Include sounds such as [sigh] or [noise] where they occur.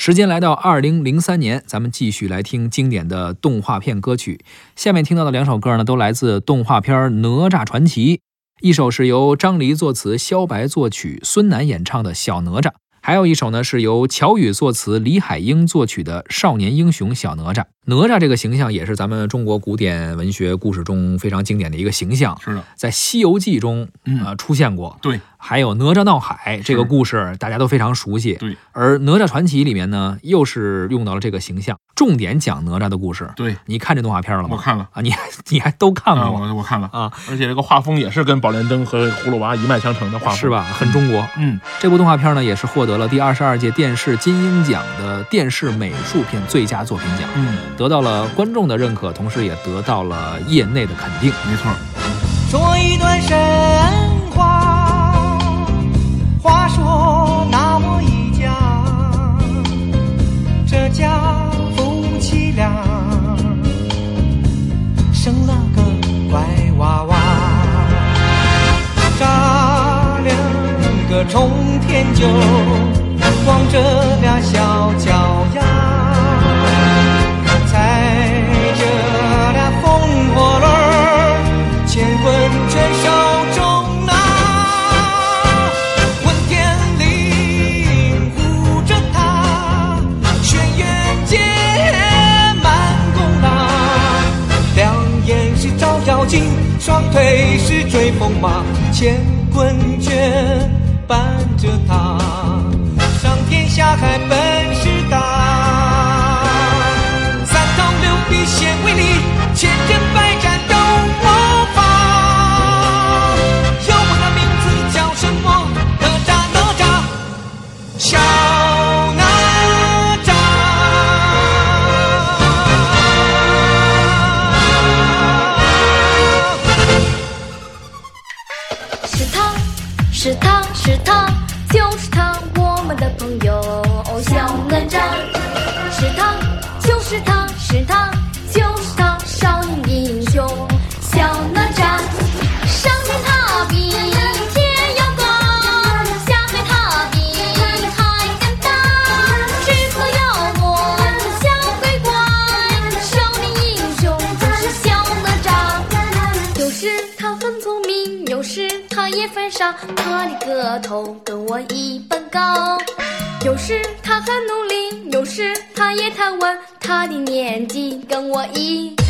时间来到二零零三年，咱们继续来听经典的动画片歌曲。下面听到的两首歌呢，都来自动画片《哪吒传奇》。一首是由张黎作词、肖白作曲、孙楠演唱的《小哪吒》，还有一首呢是由乔羽作词、李海英作曲的《少年英雄小哪吒》。哪吒这个形象也是咱们中国古典文学故事中非常经典的一个形象，是的，在《西游记》中嗯。呃出现过。对还有哪吒闹海这个故事，大家都非常熟悉。对。而哪吒传奇里面呢，又是用到了这个形象，重点讲哪吒的故事。对，你看这动画片了吗？我看了啊，你还 [laughs] 你还都看啊，过我我看了啊，而且这个画风也是跟宝莲灯和葫芦娃一脉相承的画风，是？吧？很中国。嗯，这部动画片呢，也是获得了第二十二届电视金鹰奖的电视美术片最佳作品奖，嗯，得到了观众的认可，同时也得到了业内的肯定。没错，说一段神冲天就，光着俩小脚丫。踩着俩风火轮，乾坤圈手中拿。问天绫护着他，轩辕剑满弓拉。两眼是照妖镜，双腿是追风马，乾坤圈伴着他，上天下海本事大。三头六臂显威力，千阵百战斗魔法。有我的名字叫什么？哪吒哪吒，小哪吒。是他，是他，是他，就是他，我们的朋友有时他也犯傻，他的个头跟我一般高。有时他很努力，有时他也贪玩，他的年纪跟我一般。